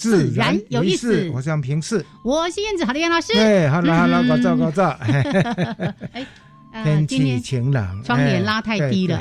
自然有意思。我是平视，我是燕子，好的，燕老师。对，好了好了，高照高照。哎，天气晴朗，窗帘拉太低了，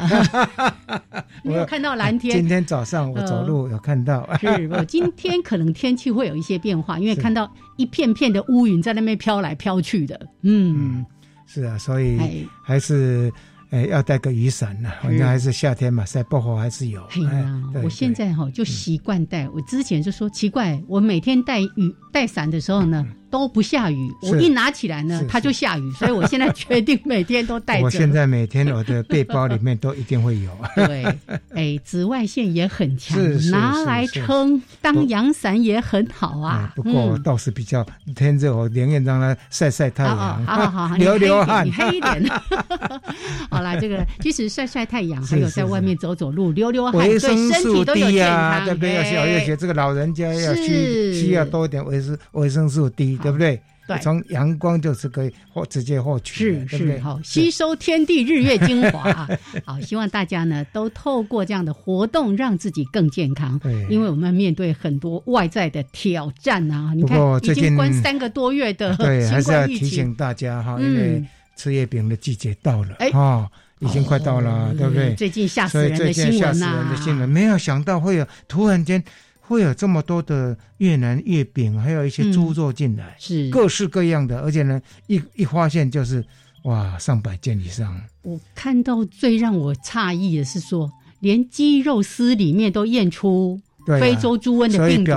没有看到蓝天。今天早上我走路有看到，是我今天可能天气会有一些变化，因为看到一片片的乌云在那边飘来飘去的。嗯，是啊，所以还是。哎，要带个雨伞呢，反正还是夏天嘛，晒薄荷还是有。哎呀，我现在哈就习惯带，我之前就说奇怪，我每天带雨带伞的时候呢。都不下雨，我一拿起来呢，它就下雨，所以我现在决定每天都带着。我现在每天我的背包里面都一定会有。对，哎，紫外线也很强，拿来撑当阳伞也很好啊。不过倒是比较天热，我宁愿让它晒晒太阳，好好好，流流汗，你黑一点。好啦，这个即使晒晒太阳，还有在外面走走路，流流汗，对身体都有健康。对不对？要小要学这个老人家要需需要多一点维生维生素 D。对不对？对，从阳光就是可以获直接获取，是是好，吸收天地日月精华。好，希望大家呢都透过这样的活动，让自己更健康。对，因为我们面对很多外在的挑战啊。你看，已经关三个多月的 对，还是要提醒大家哈，因为吃月饼的季节到了，哎，哦，已经快到了，对不对？最近吓死人的新闻呐，没有想到会有突然间。会有这么多的越南月饼，还有一些猪肉进来，是各式各样的，而且呢，一一发现就是哇，上百件以上。我看到最让我诧异的是说，连鸡肉丝里面都验出非洲猪瘟的病毒，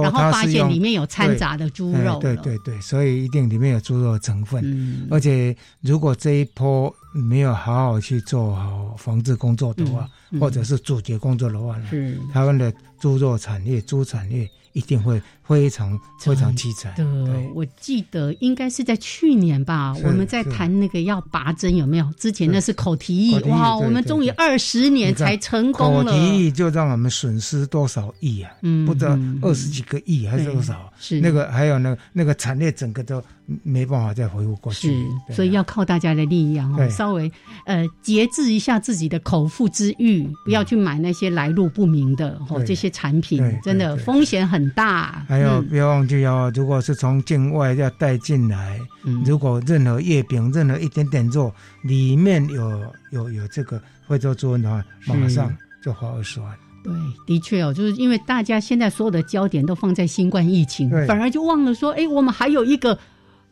然后发现里面有掺杂的猪肉。对对对，所以一定里面有猪肉成分。而且如果这一波没有好好去做好防治工作的话，或者是阻绝工作的话，呢台湾的。猪肉产业、猪产业一定会非常非常凄惨。对，我记得应该是在去年吧，我们在谈那个要拔针有没有？之前那是口蹄疫，哇，我们终于二十年才成功了。口蹄疫就让我们损失多少亿啊？嗯，不知道二十几个亿还是多少？是那个还有那那个产业整个都。没办法再回复过去，是，所以要靠大家的力量哦，稍微呃节制一下自己的口腹之欲，不要去买那些来路不明的哦这些产品，真的风险很大。还有不要忘记哦，如果是从境外要带进来，如果任何月饼任何一点点肉里面有有有这个非洲猪瘟的话，马上就花二十万。对，的确哦，就是因为大家现在所有的焦点都放在新冠疫情，反而就忘了说，哎，我们还有一个。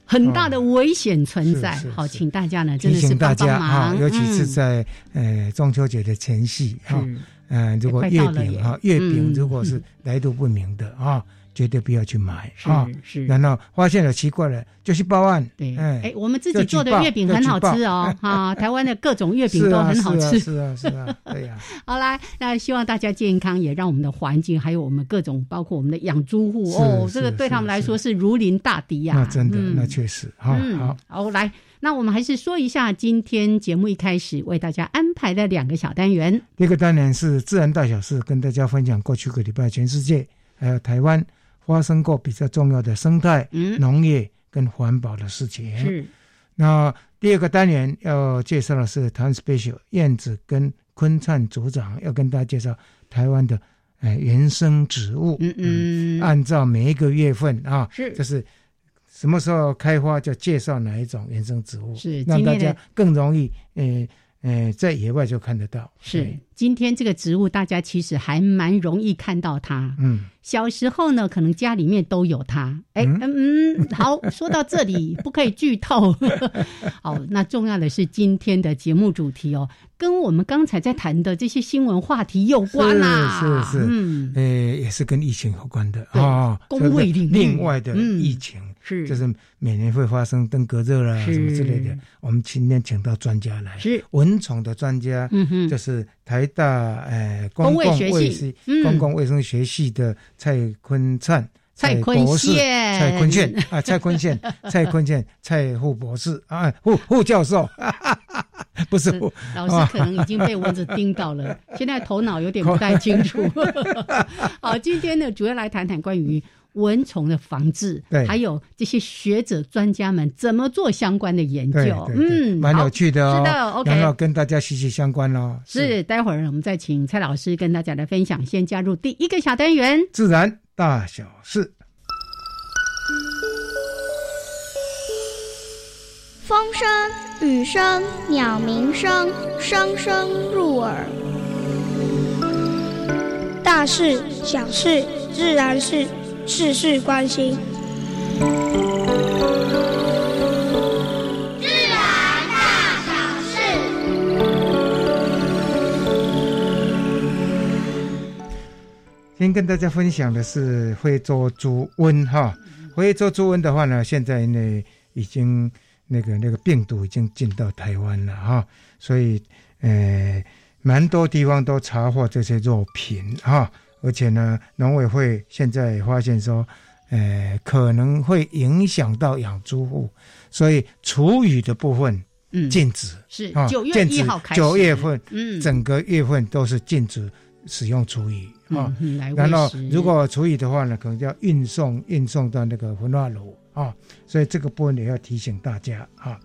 很大的危险存在，好，请大家呢真的是帮帮忙，尤其是在呃中秋节的前夕哈，嗯，如果月饼哈，月饼如果是来路不明的啊。绝对不要去买啊！是，然后发现了奇怪了，就去报案。对，哎，我们自己做的月饼很好吃哦，哈，台湾的各种月饼都很好吃。是啊，是啊，对呀。好来，那希望大家健康，也让我们的环境，还有我们各种，包括我们的养猪户哦，这个对他们来说是如临大敌呀。那真的，那确实。好，好，好，来，那我们还是说一下今天节目一开始为大家安排的两个小单元。第一个单元是自然大小事，跟大家分享过去个礼拜全世界还有台湾。发生过比较重要的生态、农业跟环保的事情。是，那第二个单元要介绍的是台湾 special 燕子跟昆灿组长要跟大家介绍台湾的哎原生植物。嗯嗯，按照每一个月份啊，是就是什么时候开花就介绍哪一种原生植物，是让大家更容易呃哎，在野外就看得到。是今天这个植物，大家其实还蛮容易看到它。嗯，小时候呢，可能家里面都有它。哎，嗯，嗯好，说到这里 不可以剧透。好，那重要的是今天的节目主题哦，跟我们刚才在谈的这些新闻话题有关啦。是是，嗯，呃，也是跟疫情有关的啊。工位另外的疫情。是，就是每年会发生登革热啦什么之类的。我们今天请到专家来，是。蚊虫的专家，嗯哼，就是台大呃公共卫生公共卫生学系的蔡坤灿蔡博士蔡坤宪啊蔡坤宪 蔡坤宪蔡副博士啊副副教授，不是老师可能已经被蚊子叮到了，现在头脑有点不太清楚。好，今天呢主要来谈谈关于。蚊虫的防治，对，还有这些学者专家们怎么做相关的研究，嗯，蛮有趣的哦，是的，OK，然后跟大家息息相关哦。是，待会儿我们再请蔡老师跟大家来分享。先加入第一个小单元，自然大小事，风声、雨声、鸟鸣声，声声入耳。大事、小事、自然是。事事关心，自然大小事。先跟大家分享的是非洲猪瘟哈，非洲猪瘟的话呢，现在呢已经那个那个病毒已经进到台湾了哈，所以呃，蛮多地方都查获这些肉品哈。而且呢，农委会现在发现说，呃，可能会影响到养猪户，所以厨余的部分禁止，是九月一号开始，九月份，嗯，整个月份都是禁止使用厨余啊。然后，如果厨余的话呢，可能要运送运送到那个焚化炉啊。所以这个部分也要提醒大家啊。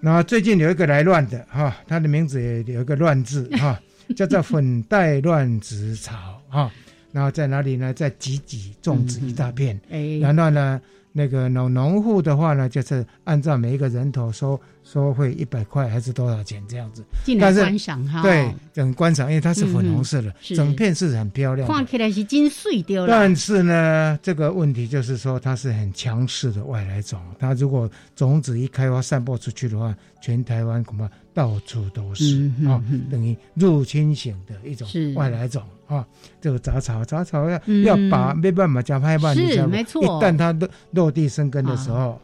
那最近有一个来乱的哈，他的名字也有一个乱字哈。叫做粉黛乱子草啊，然后在哪里呢？在集集种植一大片，然后呢，那个农农户的话呢，就是按照每一个人头收收费一百块还是多少钱这样子，进来观赏哈，对，很观赏，因为它是粉红色的，整片是很漂亮，看起来是金碎掉了。但是呢，这个问题就是说它是很强势的外来种，它如果种子一开花散播出去的话，全台湾恐怕。到处都是啊，等于入侵型的一种外来种啊。这个杂草，杂草要要把没办法加拍板，你知道吗？一旦它落落地生根的时候，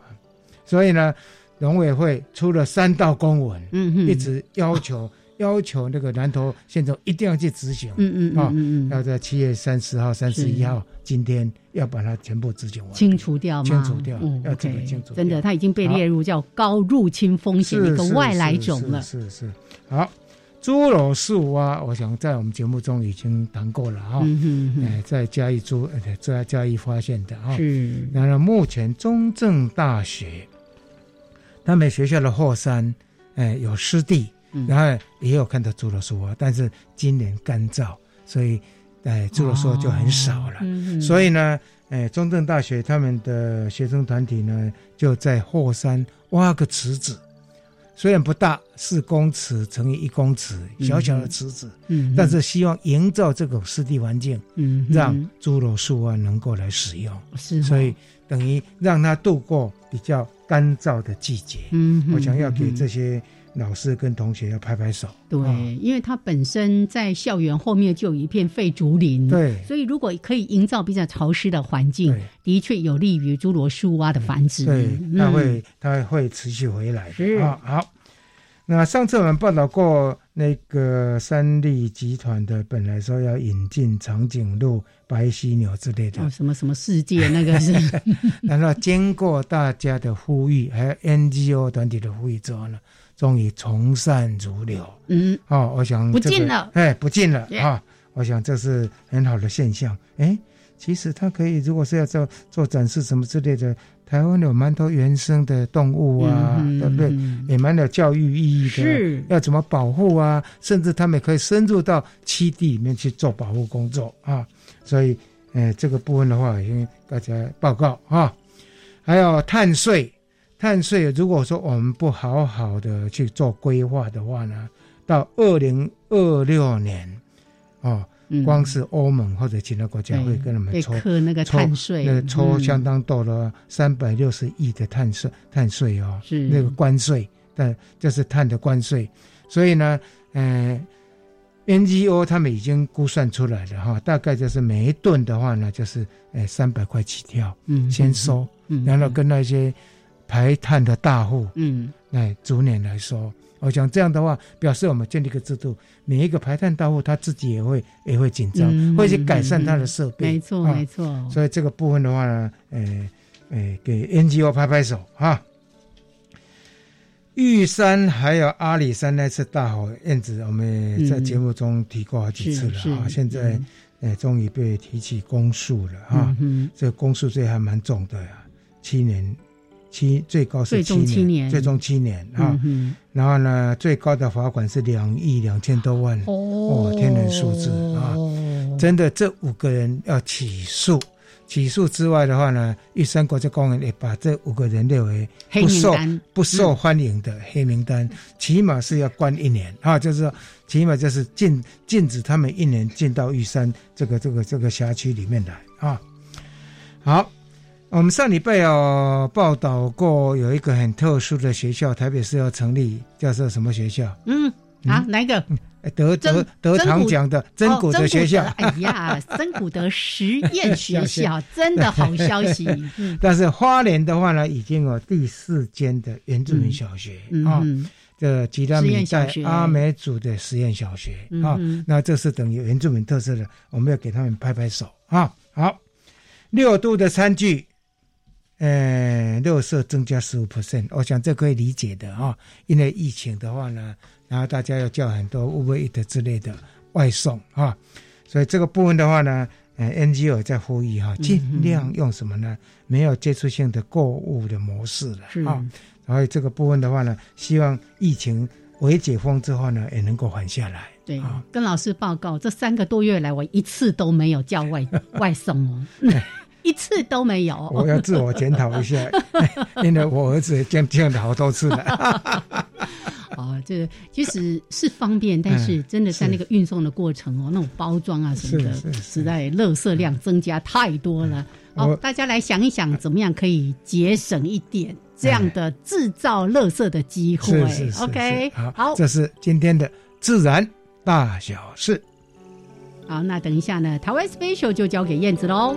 所以呢，农委会出了三道公文，一直要求。要求那个南投县长一定要去执行，嗯嗯啊，要在七月三十号、三十一号今天要把它全部执行完，清除掉吗？清除掉，要这个清除。真的，它已经被列入叫高入侵风险的一个外来种了。是是。好，猪肉树蛙，我想在我们节目中已经谈过了哈。嗯嗯哎，在嘉义猪，在嘉义发现的哈。是。然后目前中正大学，他们学校的后山，哎，有湿地。然后也有看到侏罗树啊，但是今年干燥，所以，哎，侏罗树就很少了。所以呢，哎，中正大学他们的学生团体呢，就在后山挖个池子，虽然不大，四公尺乘以一公尺，小小的池子，嗯，但是希望营造这种湿地环境，嗯，让侏罗树啊能够来使用，是，所以等于让它度过比较干燥的季节。嗯，我想要给这些。老师跟同学要拍拍手，对，因为他本身在校园后面就有一片废竹林，对，所以如果可以营造比较潮湿的环境，的确有利于侏罗树蛙的繁殖，对，它会它会持续回来。的啊。好，那上次我们报道过那个三立集团的，本来说要引进长颈鹿、白犀牛之类的，什么什么世界那个是，然后经过大家的呼吁，还有 NGO 团体的呼吁之后呢？终于从善如流，嗯，哦，我想不进了，哎，不进了啊！我想这是很好的现象。哎，其实它可以，如果是要做做展示什么之类的，台湾有蛮多原生的动物啊，对不对？也蛮有教育意义的。是，要怎么保护啊？甚至他们可以深入到栖地里面去做保护工作啊！所以，哎，这个部分的话，也大家报告啊。还有碳税。碳税如果说我们不好好的去做规划的话呢，到二零二六年，哦，光是欧盟或者其他国家会跟他们抽那个碳税，那抽相当多了三百六十亿的碳税，碳税哦，是。那个关税，但这是碳的关税，所以呢，嗯。NGO 他们已经估算出来了哈，大概就是每一吨的话呢，就是诶三百块起跳，嗯，先收，嗯，然后跟那些排碳的大户，嗯，来逐年来收。我想这样的话，表示我们建立一个制度，每一个排碳大户他自己也会也会紧张，会去改善他的设备，没错没错。所以这个部分的话呢，诶诶，给 NGO 拍拍手哈。玉山还有阿里山那次大火，燕子我们在节目中提过好几次了啊。现在，呃，终于被提起公诉了哈。这个公诉罪还蛮重的呀，七年，七最高是七年，最终七年啊。然后呢，最高的罚款是两亿两千多万哦，天文数字啊！真的，这五个人要起诉。起诉之外的话呢，玉山国家公园也把这五个人列为不受不受欢迎的黑名单，起码是要关一年啊，就是说起码就是禁禁止他们一年进到玉山这个这个这个辖区里面来啊。好，我们上礼拜有报道过，有一个很特殊的学校，台北市要成立，叫做什么学校？嗯，啊，哪一个？得得得常奖的真古德学校，哎呀，真古德实验学校，真的好消息。但是花莲的话呢，已经有第四间的原住民小学啊，这吉拉米在阿美族的实验小学啊，那这是等于原住民特色的，我们要给他们拍拍手啊。好，六度的餐具，呃，六色增加十五 percent，我想这可以理解的啊，因为疫情的话呢。然后大家要叫很多 Uber Eat 之类的外送啊，所以这个部分的话呢，呃，NGO 在呼吁哈，尽量用什么呢？没有接触性的购物的模式了啊。然后这个部分的话呢，希望疫情为解封之后呢，也能够缓下来。对，跟老师报告，这三个多月来，我一次都没有叫外 外送哦，一次都没有。我要自我检讨一下，因为我儿子这样这样的好多次了。啊，这个其实是方便，但是真的在那个运送的过程哦，那种包装啊什么的，实在垃圾量增加太多了。好，大家来想一想，怎么样可以节省一点这样的制造垃圾的机会？OK，好，这是今天的自然大小事。好，那等一下呢，台湾 special 就交给燕子喽。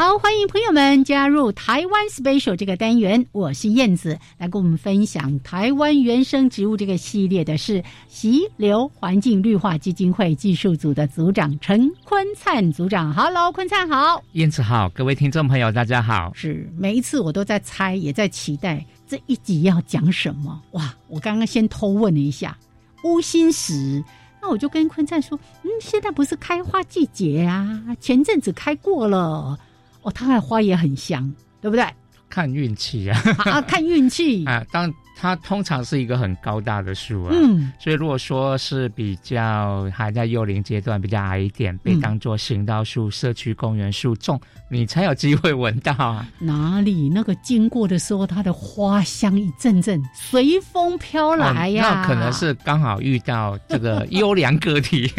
好，欢迎朋友们加入台湾 Special 这个单元，我是燕子，来跟我们分享台湾原生植物这个系列的是溪流环境绿化基金会技术组的组长陈坤灿组长。Hello，坤灿好，燕子好，各位听众朋友大家好。是每一次我都在猜，也在期待这一集要讲什么。哇，我刚刚先偷问了一下乌心石，那我就跟坤灿说，嗯，现在不是开花季节啊，前阵子开过了。哦，它的花也很香，对不对？看运气啊！啊，看运气 啊！当它通常是一个很高大的树啊，嗯，所以如果说是比较还在幼龄阶段，比较矮一点，被当做行道树、社区公园树种，你才有机会闻到啊！哪里那个经过的时候，它的花香一阵阵随风飘来呀？那可能是刚好遇到这个 优良个体。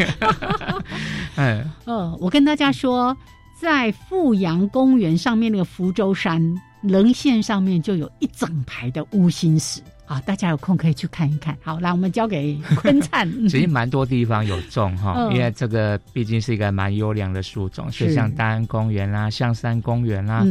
嗯，呃，我跟大家说。在富阳公园上面那个福州山棱线上面就有一整排的乌心石。好，大家有空可以去看一看。好，来我们交给坤灿。其实蛮多地方有种哈，因为这个毕竟是一个蛮优良的树种，所以像大安公园啦、象山公园啦，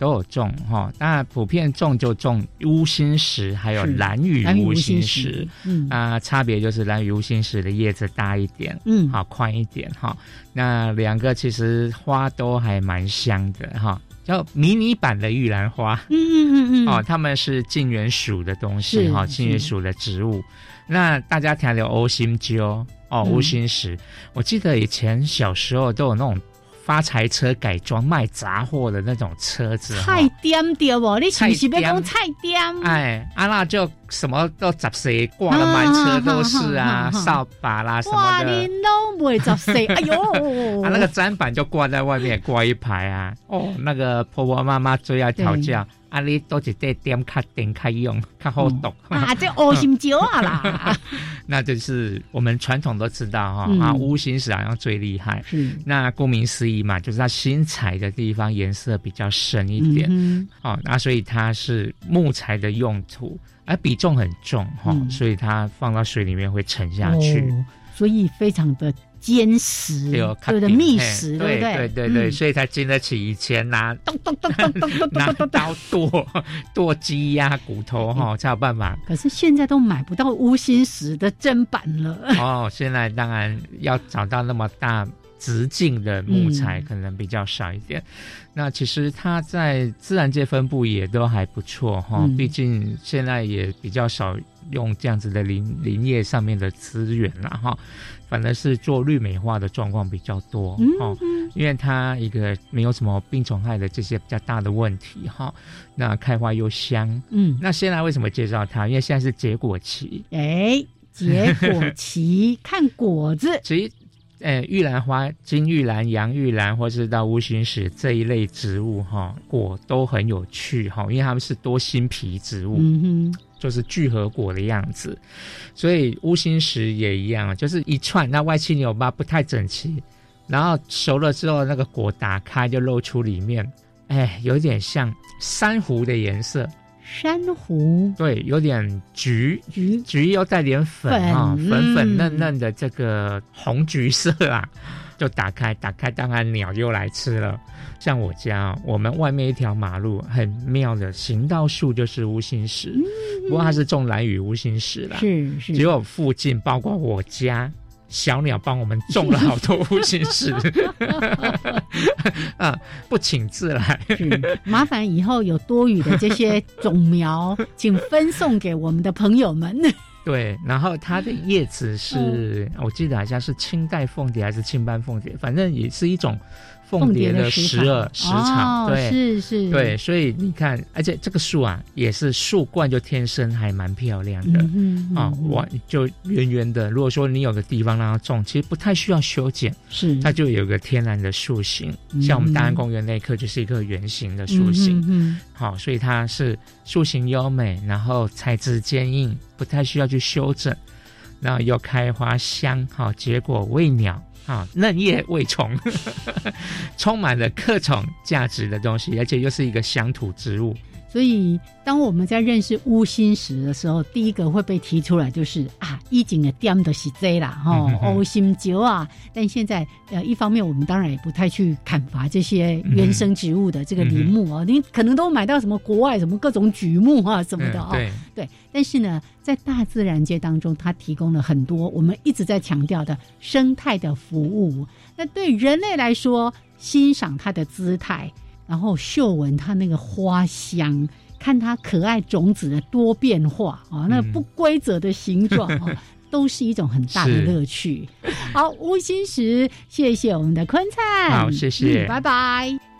都有种哈。当然，普遍种就种乌心石，还有蓝雨乌心石。嗯啊，差别就是蓝雨乌心石的叶子大一点，嗯，好宽一点哈。那两个其实花都还蛮香的哈。叫迷你版的玉兰花，嗯嗯嗯嗯，哦，它们是近缘属的东西哈，近缘属的植物。那大家听到欧心鸠哦，乌心石，我记得以前小时候都有那种。发财车改装卖杂货的那种车子，菜店对不，你是不是要讲菜店？哎，啊那就什么都杂碎，挂了满车都是啊，扫把啦什么的。哇，你都不会杂碎，哎呦！啊，那个砧板就挂在外面，挂一排啊。哦，那个婆婆妈妈最爱调教。啊！你都是在点卡点开用，较好读啊！这乌心椒啊啦，那就是我们传统都知道哈啊，乌心石好像最厉害。是那顾名思义嘛，就是它新采的地方颜色比较深一点。嗯哦，那所以它是木材的用途，而比重很重哈，所以它放到水里面会沉下去，所以非常的。坚实，对的，密实，对对？对对对，所以才经得起以前拿咚咚咚咚咚咚咚咚刀剁剁鸡呀骨头哈才有办法。可是现在都买不到乌心石的砧板了。哦，现在当然要找到那么大直径的木材可能比较少一点。那其实它在自然界分布也都还不错哈，毕竟现在也比较少用这样子的林林业上面的资源了哈。反而是做绿美化的状况比较多哦，因为它一个没有什么病虫害的这些比较大的问题哈，那开花又香，嗯，那现在为什么介绍它？因为现在是结果期，哎，结果期 看果子，其实，呃，玉兰花、金玉兰、洋玉兰，或是到乌心石这一类植物哈，果都很有趣哈，因为它们是多心皮植物，嗯哼。就是聚合果的样子，所以乌心石也一样，就是一串，那外七扭八，不太整齐。然后熟了之后，那个果打开就露出里面，哎，有点像珊瑚的颜色。珊瑚对，有点橘橘橘，又带点粉啊，粉粉嫩嫩的这个红橘色啊。就打开，打开，当然鸟又来吃了。像我家，我们外面一条马路很妙的行道树就是乌心石，不过它是种蓝雨乌心石啦。是是，结果附近包括我家，小鸟帮我们种了好多乌心石，啊，不请自来。麻烦以后有多余的这些种苗，请分送给我们的朋友们。对，然后它的叶子是我记得好像是清代凤蝶还是青斑凤蝶，反正也是一种。凤蝶的十二十场，对，是是，对，所以你看，而且这个树啊，也是树冠就天生还蛮漂亮的，啊，我，就圆圆的。如果说你有个地方让它种，其实不太需要修剪，是，它就有个天然的树形。像我们大安公园那棵就是一个圆形的树形，嗯，好，所以它是树形优美，然后材质坚硬，不太需要去修整，然后又开花香，好，结果喂鸟。啊，嫩叶未虫，充满了各种价值的东西，而且又是一个乡土植物。所以，当我们在认识乌心石的时候，第一个会被提出来就是啊，一景的点的是这啦，哈，乌心酒啊。但现在，呃，一方面我们当然也不太去砍伐这些原生植物的这个林木啊，你可能都买到什么国外什么各种榉木啊什么的啊。对对。但是呢，在大自然界当中，它提供了很多我们一直在强调的生态的服务。那对人类来说，欣赏它的姿态。然后嗅闻它那个花香，看它可爱种子的多变化啊，那不规则的形状啊，都是一种很大的乐趣。好，乌心石，谢谢我们的坤灿，好，谢谢，拜拜。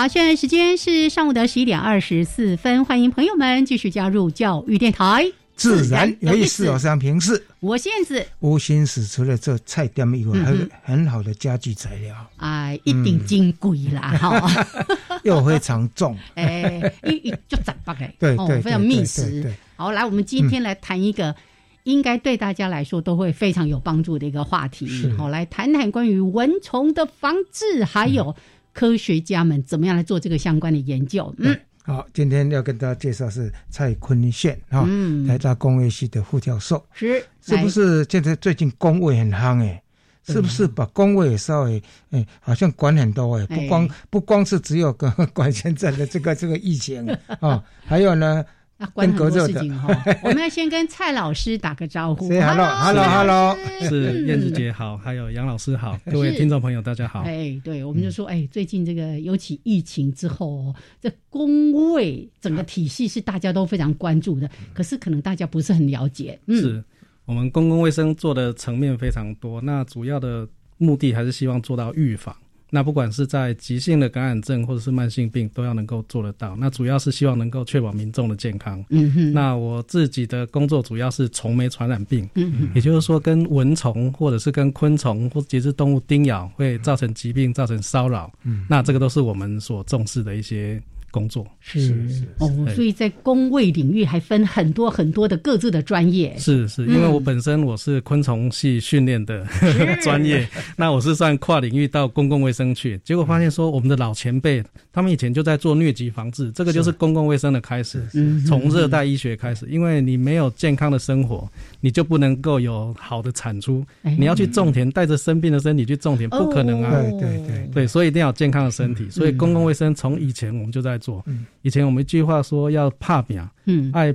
好，现在时间是上午的十一点二十四分，欢迎朋友们继续加入教育电台。自然有意思，我是平视，我现子，无心思除了做菜店以外，还有很好的家具材料。哎，一定金贵啦，哈，又非常重，哎，一一就窄八哎，对对，非常密实。好，来，我们今天来谈一个应该对大家来说都会非常有帮助的一个话题，好，来谈谈关于蚊虫的防治，还有科学家们怎么样来做这个相关的研究，嗯。好，今天要跟大家介绍是蔡坤宪哈，台大工卫系的副教授，是是不是？现在最近工卫很夯哎，是不是把工位稍微哎，好像管很多哎，不光不光是只有 管管现在的这个这个疫情啊，还有呢。那关很多事情哈，我们要先跟蔡老师打个招呼。Hello，Hello，Hello，是燕子姐好，还有杨老师好，各位听众朋友大家好。哎，对，我们就说，哎，最近这个尤其疫情之后，这工位整个体系是大家都非常关注的，可是可能大家不是很了解。是我们公共卫生做的层面非常多，那主要的目的还是希望做到预防。那不管是在急性的感染症或者是慢性病，都要能够做得到。那主要是希望能够确保民众的健康。嗯哼。那我自己的工作主要是虫媒传染病，嗯哼，也就是说跟蚊虫或者是跟昆虫或节肢动物叮咬会造成疾病、造成骚扰。嗯，那这个都是我们所重视的一些。工作是是哦，所以在工位领域还分很多很多的各自的专业。是是，因为我本身我是昆虫系训练的 专业，那我是算跨领域到公共卫生去，结果发现说我们的老前辈他们以前就在做疟疾防治，这个就是公共卫生的开始，从热带医学开始，因为你没有健康的生活，你就不能够有好的产出。你要去种田，带着生病的身体去种田，不可能啊！对对对对，所以一定要健康的身体。所以公共卫生从以前我们就在。做，以前我们一句话说要怕病，嗯，爱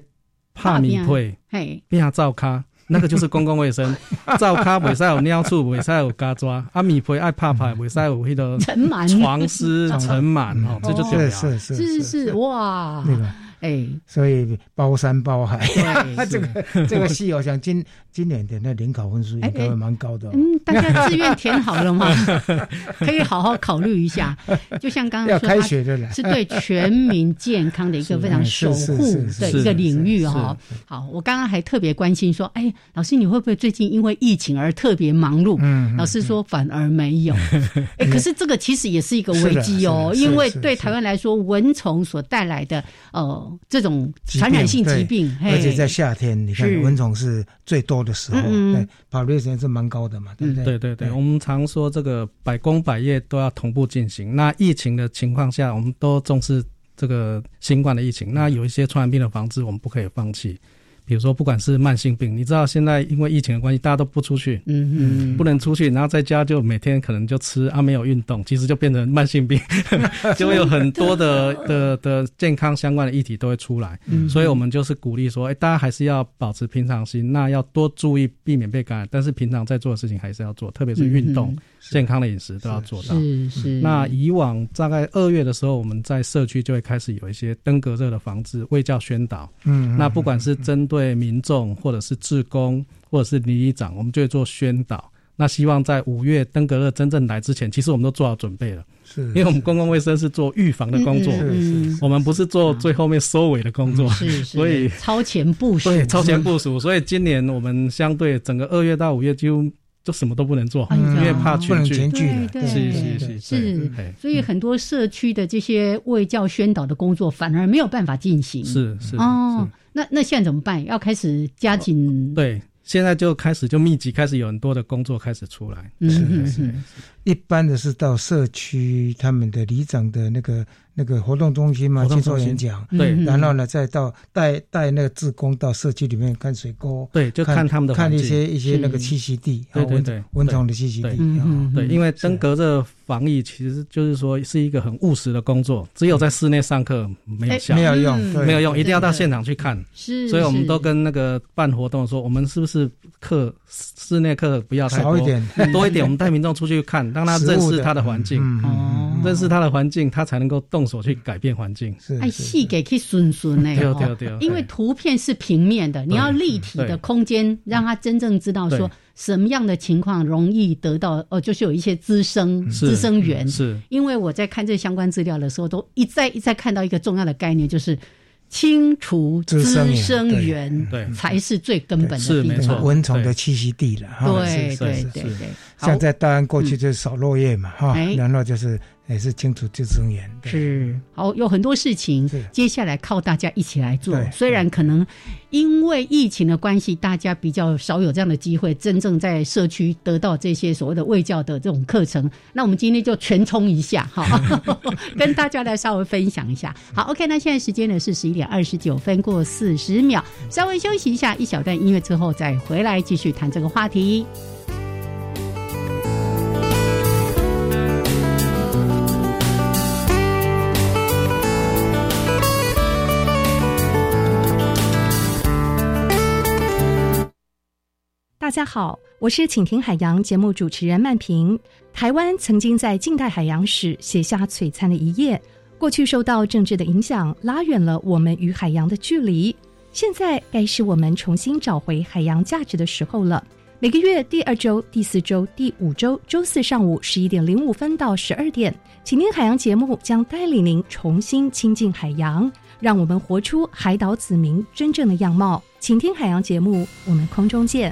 怕米配，嘿，变下灶咖，那个就是公共卫生。照咖袂使有尿处，袂使有嘎抓，啊米配爱怕怕，袂使有迄个 尘螨、床湿、尘螨，哦，这就对了是是是哇，那个。哎，所以包山包海，这个这个戏，我想今今年的那联考分数应该会蛮高的。嗯，大家志愿填好了吗？可以好好考虑一下。就像刚刚说，开学的是对全民健康的一个非常守护的一个领域哈。好，我刚刚还特别关心说，哎，老师你会不会最近因为疫情而特别忙碌？嗯，老师说反而没有。哎，可是这个其实也是一个危机哦，因为对台湾来说，蚊虫所带来的呃。这种传染性疾病，而且在夏天，你看蚊虫是最多的时候，对，跑率时间是蛮高的嘛，对不对？对对对，我们常说这个百工百业都要同步进行。那疫情的情况下，我们都重视这个新冠的疫情，那有一些传染病的防治，我们不可以放弃。比如说，不管是慢性病，你知道现在因为疫情的关系，大家都不出去，嗯嗯，不能出去，然后在家就每天可能就吃啊，没有运动，其实就变成慢性病，就会有很多的的的健康相关的议题都会出来。所以我们就是鼓励说，哎，大家还是要保持平常心，那要多注意避免被感染，但是平常在做的事情还是要做，特别是运动、健康的饮食都要做到。是是。那以往大概二月的时候，我们在社区就会开始有一些登革热的防治、卫教宣导。嗯，那不管是针对对民众，或者是志工，或者是里长，我们就会做宣导。那希望在五月登革热真正来之前，其实我们都做好准备了。是，因为我们公共卫生是做预防的工作，我们不是做最后面收尾的工作。是，所以超前部署。对，超前部署。所以今年我们相对整个二月到五月就。就什么都不能做，因为怕群聚。是是是是，所以很多社区的这些卫教宣导的工作反而没有办法进行。是是哦，那那现在怎么办？要开始加紧。对，现在就开始就密集开始有很多的工作开始出来。是是，一般的是到社区他们的里长的那个。那个活动中心嘛，去做演讲，对，然后呢，再到带带那个志工到社区里面看水沟，对，就看他们的看一些一些那个栖息地，对对对，蚊虫的栖息地，对，因为登革热防疫其实就是说是一个很务实的工作，只有在室内上课没有效，没有用，没有用，一定要到现场去看，是，所以我们都跟那个办活动说，我们是不是课室内课不要太多？一点，多一点，我们带民众出去看，让他认识他的环境，哦，认识他的环境，他才能够动。手去改变环境，哎，细给去顺顺那个，因为图片是平面的，你要立体的空间，让他真正知道说什么样的情况容易得到，哦，就是有一些滋生滋生源。是，因为我在看这相关资料的时候，都一再一再看到一个重要的概念，就是清除滋生源，对，才是最根本的。是没错，蚊虫的栖息地了。对对对对，像在大安过去就是扫落叶嘛，哈，然后就是。也是清楚救生员是好，有很多事情，接下来靠大家一起来做。虽然可能因为疫情的关系，大家比较少有这样的机会，真正在社区得到这些所谓的卫教的这种课程。那我们今天就全冲一下，哈，跟大家来稍微分享一下。好，OK，那现在时间呢是十一点二十九分过四十秒，稍微休息一下，一小段音乐之后再回来继续谈这个话题。大家好，我是请听海洋节目主持人曼平。台湾曾经在近代海洋史写下璀璨的一页。过去受到政治的影响，拉远了我们与海洋的距离。现在该是我们重新找回海洋价值的时候了。每个月第二周、第四周、第五周周四上午十一点零五分到十二点，请听海洋节目将带领您重新亲近海洋，让我们活出海岛子民真正的样貌。请听海洋节目，我们空中见。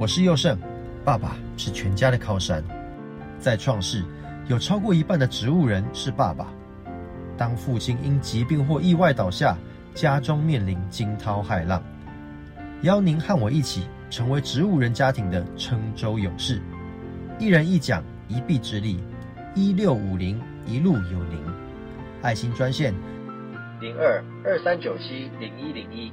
我是佑胜，爸爸是全家的靠山。在创世，有超过一半的植物人是爸爸。当父亲因疾病或意外倒下，家中面临惊涛骇浪。邀您和我一起成为植物人家庭的郴州勇士。一人一桨，一臂之力。一六五零一路有您。爱心专线：零二二三九七零一零一。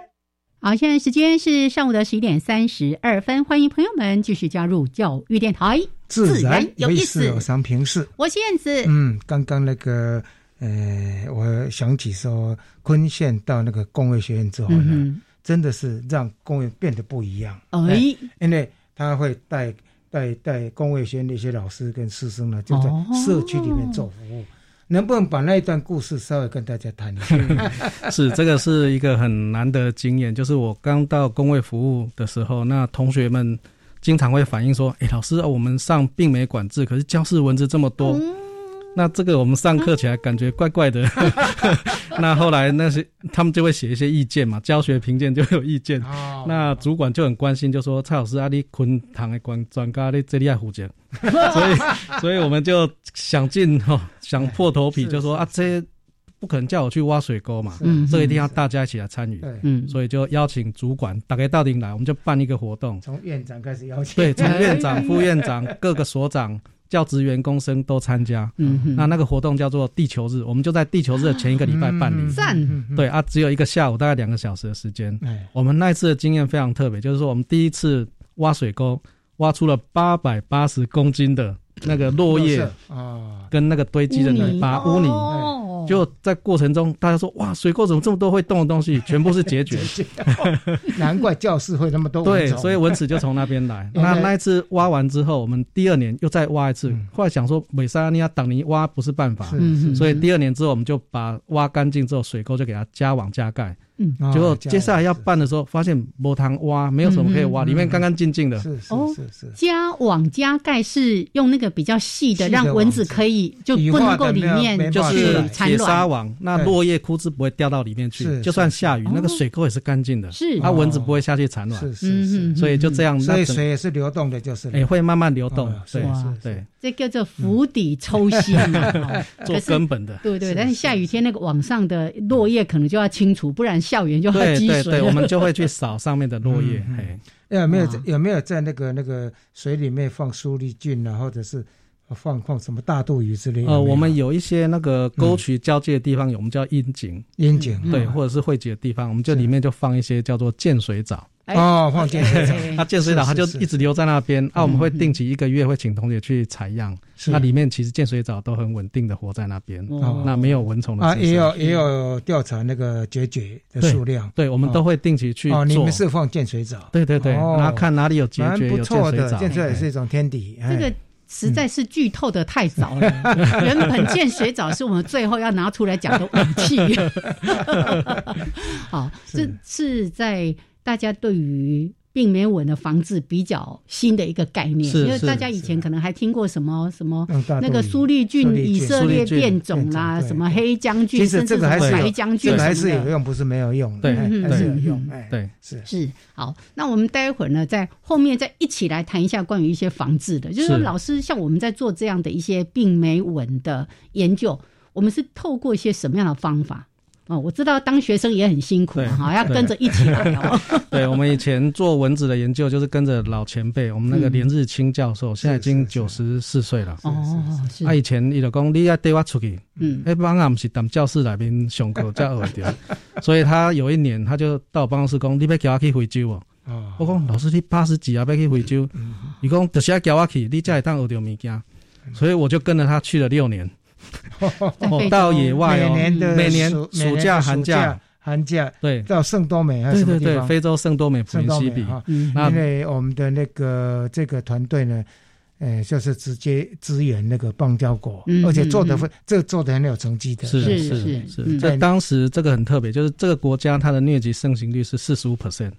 好，现在时间是上午的十一点三十二分，欢迎朋友们继续加入教育电台，自然有意思，有商平视，我是燕子。嗯，刚刚那个，呃，我想起说，昆县到那个工业学院之后呢，真的是让工业变得不一样。哎，因为他会带带带工业学院那些老师跟师生呢，就在社区里面做服务。能不能把那一段故事稍微跟大家谈一下？是，这个是一个很难得的经验。就是我刚到工位服务的时候，那同学们经常会反映说：“哎，老师，我们上病媒管制，可是教室蚊子这么多。”那这个我们上课起来感觉怪怪的，那后来那些他们就会写一些意见嘛，教学评鉴就有意见。那主管就很关心，就说蔡老师啊，你昆堂的管专家你这里爱胡讲，所以所以我们就想尽哈想破头皮，就说啊，这不可能叫我去挖水沟嘛，这一定要大家一起来参与。嗯，所以就邀请主管打开大厅来，我们就办一个活动，从院长开始邀请，对，从院长、副院长、各个所长。教职员工生都参加，嗯，那那个活动叫做地球日，我们就在地球日的前一个礼拜办理。赞，对啊，只有一个下午，大概两个小时的时间。哎。我们那一次的经验非常特别，就是说我们第一次挖水沟，挖出了八百八十公斤的那个落叶啊，跟那个堆积的泥。巴污泥。就在过程中，大家说哇，水沟怎么这么多会动的东西？全部是结绝，难怪教室会那么多。对，所以蚊子就从那边来。那那一次挖完之后，我们第二年又再挖一次。后来想说，美沙尼亚挡泥挖不是办法，所以第二年之后，我们就把挖干净之后，水沟就给它加网加盖。嗯，结果接下来要办的时候，发现没汤挖，没有什么可以挖，里面干干净净的。是是是是。加网加盖是用那个比较细的，让蚊子可以就不能够里面就是铁砂网，那落叶枯枝不会掉到里面去，就算下雨，那个水沟也是干净的，是，它蚊子不会下去产卵。是是是。所以就这样，所以水也是流动的，就是。也会慢慢流动。对对。这叫做釜底抽薪啊，做根本的。对对，但是下雨天那个网上的落叶可能就要清除，不然校园就会积水。对对，我们就会去扫上面的落叶。哎，有没有有没有在那个那个水里面放苏力菌啊，或者是？放放什么大肚鱼之类的？呃，我们有一些那个沟渠交界的地方有，我们叫阴井。阴井对，或者是汇集的地方，我们就里面就放一些叫做建水藻。哦，放建水藻，那 建水藻它就一直留在那边。啊，我们会定期一个月会请同学去采样。那里面其实建水藻都很稳定的活在那边，那没有蚊虫的。啊，也有也有调查那个孑孓的数量。对，我们都会定期去。哦，你们是放建水藻？对对对，那看哪里有孑孓，有建水藻。建水藻也是一种天敌。这个。实在是剧透的太早了，原本见水藻是我们最后要拿出来讲的武器。好，这是在大家对于。病媒蚊的防治比较新的一个概念，因为大家以前可能还听过什么什么那个苏利菌以色列变种啦，什么黑将军，甚至还是白将军，还是有用，不是没有用，对，还是有用，对，是。是好。那我们待会儿呢，在后面再一起来谈一下关于一些防治的，就是说老师像我们在做这样的一些病媒蚊的研究，我们是透过一些什么样的方法？哦，我知道当学生也很辛苦哈，要跟着一起来哦。对，我们以前做蚊子的研究，就是跟着老前辈，我们那个连日清教授，现在已经九十四岁了。哦，他以前伊就讲，你要带我出去，嗯，一般啊不是当教室那边上课才学掉。所以他有一年，他就到我办公室讲，你要叫我去非洲哦。我讲老师，你八十几啊，要去非洲？伊讲就是要叫我去，你才会当学到物件。所以我就跟着他去了六年。到野外哦，每年的每年暑假、寒假、寒假，对，到圣多美还是什么地方？非洲圣多美普林西比哈。因为我们的那个这个团队呢，呃，就是直接支援那个邦交国，而且做的这做的很有成绩的。是是是，在当时这个很特别，就是这个国家它的疟疾盛行率是四十五 percent。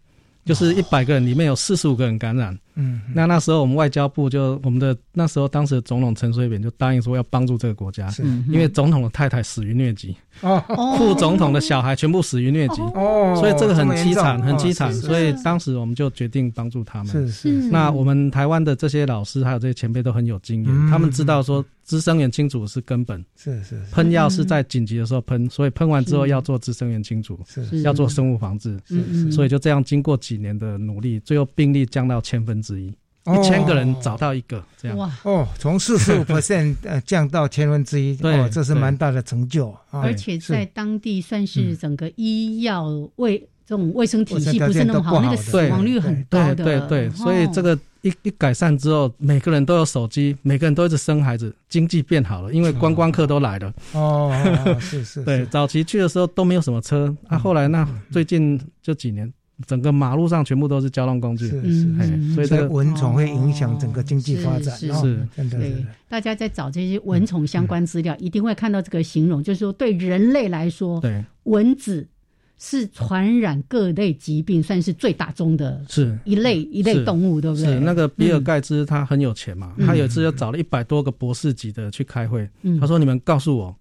就是一百个人里面有四十五个人感染，嗯，那那时候我们外交部就我们的那时候当时的总统陈水扁就答应说要帮助这个国家，是，因为总统的太太死于疟疾，哦，副总统的小孩全部死于疟疾，哦，所以这个很凄惨，很凄惨，所以当时我们就决定帮助他们，是是。那我们台湾的这些老师还有这些前辈都很有经验，他们知道说。滋生源清除是根本，是是喷药是在紧急的时候喷，所以喷完之后要做滋生源清除，是要做生物防治，是所以就这样经过几年的努力，最后病例降到千分之一，一千个人找到一个这样。哇。哦，从四十五 percent 呃降到千分之一，对，这是蛮大的成就，而且在当地算是整个医药卫这种卫生体系不是那么好，那个死亡率很高的，对对对，所以这个。一一改善之后，每个人都有手机，每个人都一直生孩子，经济变好了，因为观光客都来了。哦，是是。对，早期去的时候都没有什么车，啊，后来那最近这几年，整个马路上全部都是交通工具。是是。所以这个蚊虫会影响整个经济发展。是真的。对，大家在找这些蚊虫相关资料，一定会看到这个形容，就是说对人类来说，对蚊子。是传染各类疾病，算是最大宗的，是一类一类动物，对不对？是那个比尔盖茨，他很有钱嘛，他有一次就找了一百多个博士级的去开会，他说：“你们告诉我。”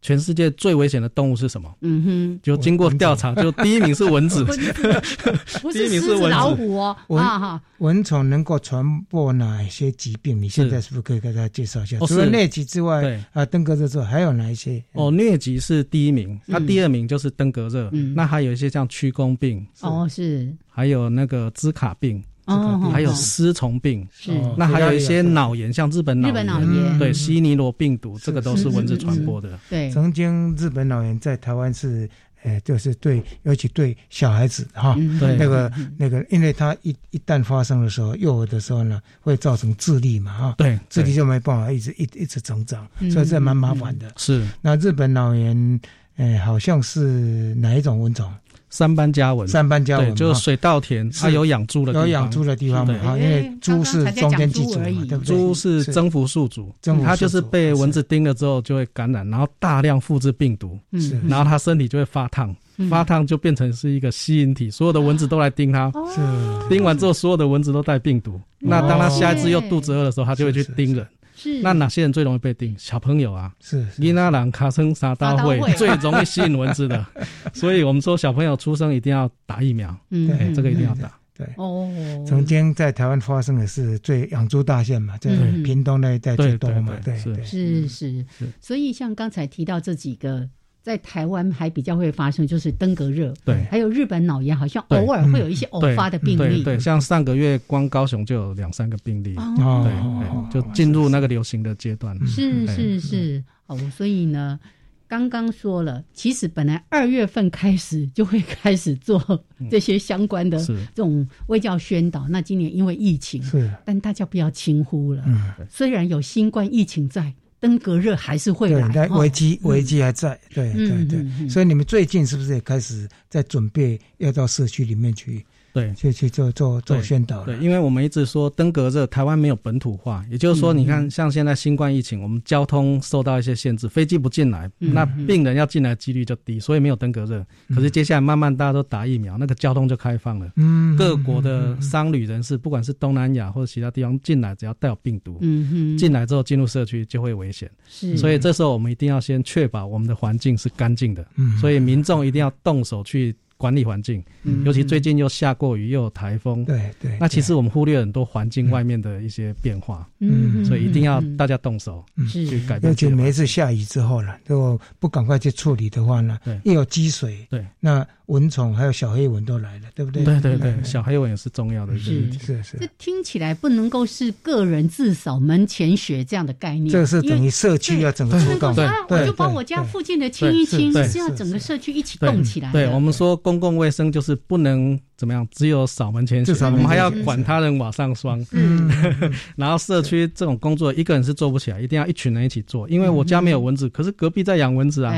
全世界最危险的动物是什么？嗯哼，就经过调查，就第一名是蚊子，第一名是蚊老虎哦。蚊哈，蚊虫能够传播哪些疾病？你现在是不是可以给大家介绍一下？除了疟疾之外，啊，登革热之外，还有哪一些？哦，疟疾是第一名，那第二名就是登革热。那还有一些像屈弓病，哦是，还有那个兹卡病。哦，还有丝虫病，是。那还有一些脑炎，像日本脑炎，对，西尼罗病毒，这个都是蚊子传播的。对，曾经日本脑炎在台湾是，呃，就是对，尤其对小孩子哈，对。那个那个，因为它一一旦发生的时候，幼儿的时候呢，会造成智力嘛，哈，对，智力就没办法一直一一直成长，所以这蛮麻烦的。是。那日本脑炎，呃，好像是哪一种蚊虫？三班家文，三班家蚊，就是水稻田，它有养猪的，有养猪的地方嘛？因为猪是中间寄主嘛，对不对？猪是征服宿主，它就是被蚊子叮了之后就会感染，然后大量复制病毒，嗯，然后它身体就会发烫，发烫就变成是一个吸引体，所有的蚊子都来叮它。是。叮完之后，所有的蚊子都带病毒。那当它下一次又肚子饿的时候，它就会去叮人。是。那哪些人最容易被叮？小朋友啊。是。伊那朗卡森沙大会最容易吸引蚊子的，所以我们说小朋友出生一定要打疫苗。嗯。对，这个一定要打。对。哦。曾经在台湾发生的是最养猪大县嘛，在屏东那一带最多嘛。对对。是是是。所以像刚才提到这几个。在台湾还比较会发生，就是登革热，对，还有日本脑炎，好像偶尔会有一些偶发的病例。对，像上个月光高雄就有两三个病例，对，就进入那个流行的阶段。是是是，哦，所以呢，刚刚说了，其实本来二月份开始就会开始做这些相关的这种卫教宣导。那今年因为疫情，是，但大家不要轻忽了。嗯，虽然有新冠疫情在。登革热还是会来，危机危机还在，对对对，所以你们最近是不是也开始在准备要到社区里面去？对，去去做做做宣导。对，因为我们一直说登革热台湾没有本土化，也就是说，你看像现在新冠疫情，我们交通受到一些限制，飞机不进来，那病人要进来几率就低，所以没有登革热。可是接下来慢慢大家都打疫苗，那个交通就开放了。嗯，各国的商旅人士，不管是东南亚或者其他地方进来，只要带有病毒，嗯哼，进来之后进入社区就会危险。是，所以这时候我们一定要先确保我们的环境是干净的。嗯，所以民众一定要动手去。管理环境，尤其最近又下过雨，又有台风，对对。那其实我们忽略很多环境外面的一些变化，嗯，所以一定要大家动手去改变。而且每一次下雨之后呢，如果不赶快去处理的话呢，对，一有积水，对，那蚊虫还有小黑蚊都来了，对不对？对对对，小黑蚊也是重要的，是是是。这听起来不能够是个人自扫门前雪这样的概念，这是等于社区要整个出动，对，我就把我家附近的清一清，是要整个社区一起动起来。对我们说公共卫生就是。是不能怎么样，只有扫门前雪，我们还要管他人瓦上霜。嗯，然后社区这种工作一个人是做不起来，一定要一群人一起做。因为我家没有蚊子，可是隔壁在养蚊子啊，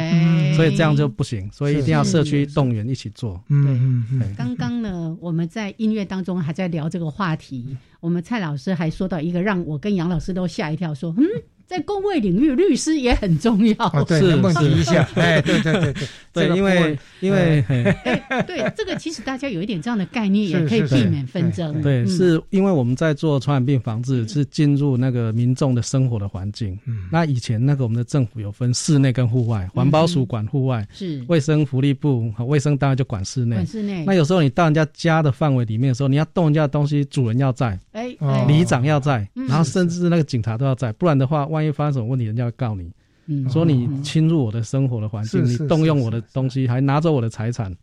所以这样就不行。所以一定要社区动员一起做。嗯嗯。刚刚呢，我们在音乐当中还在聊这个话题，我们蔡老师还说到一个让我跟杨老师都吓一跳，说嗯。在公卫领域，律师也很重要。是，问题一下，哎，对对对对，对，因为因为，对这个其实大家有一点这样的概念，也可以避免纷争。对，是因为我们在做传染病防治，是进入那个民众的生活的环境。嗯，那以前那个我们的政府有分室内跟户外，环保署管户外，是。卫生福利部和卫生当然就管室内。管室内。那有时候你到人家家的范围里面的时候，你要动人家的东西，主人要在，哎，里长要在，然后甚至那个警察都要在，不然的话，万一发生什么问题，人家要告你，说你侵入我的生活的环境，你动用我的东西，还拿走我的财产，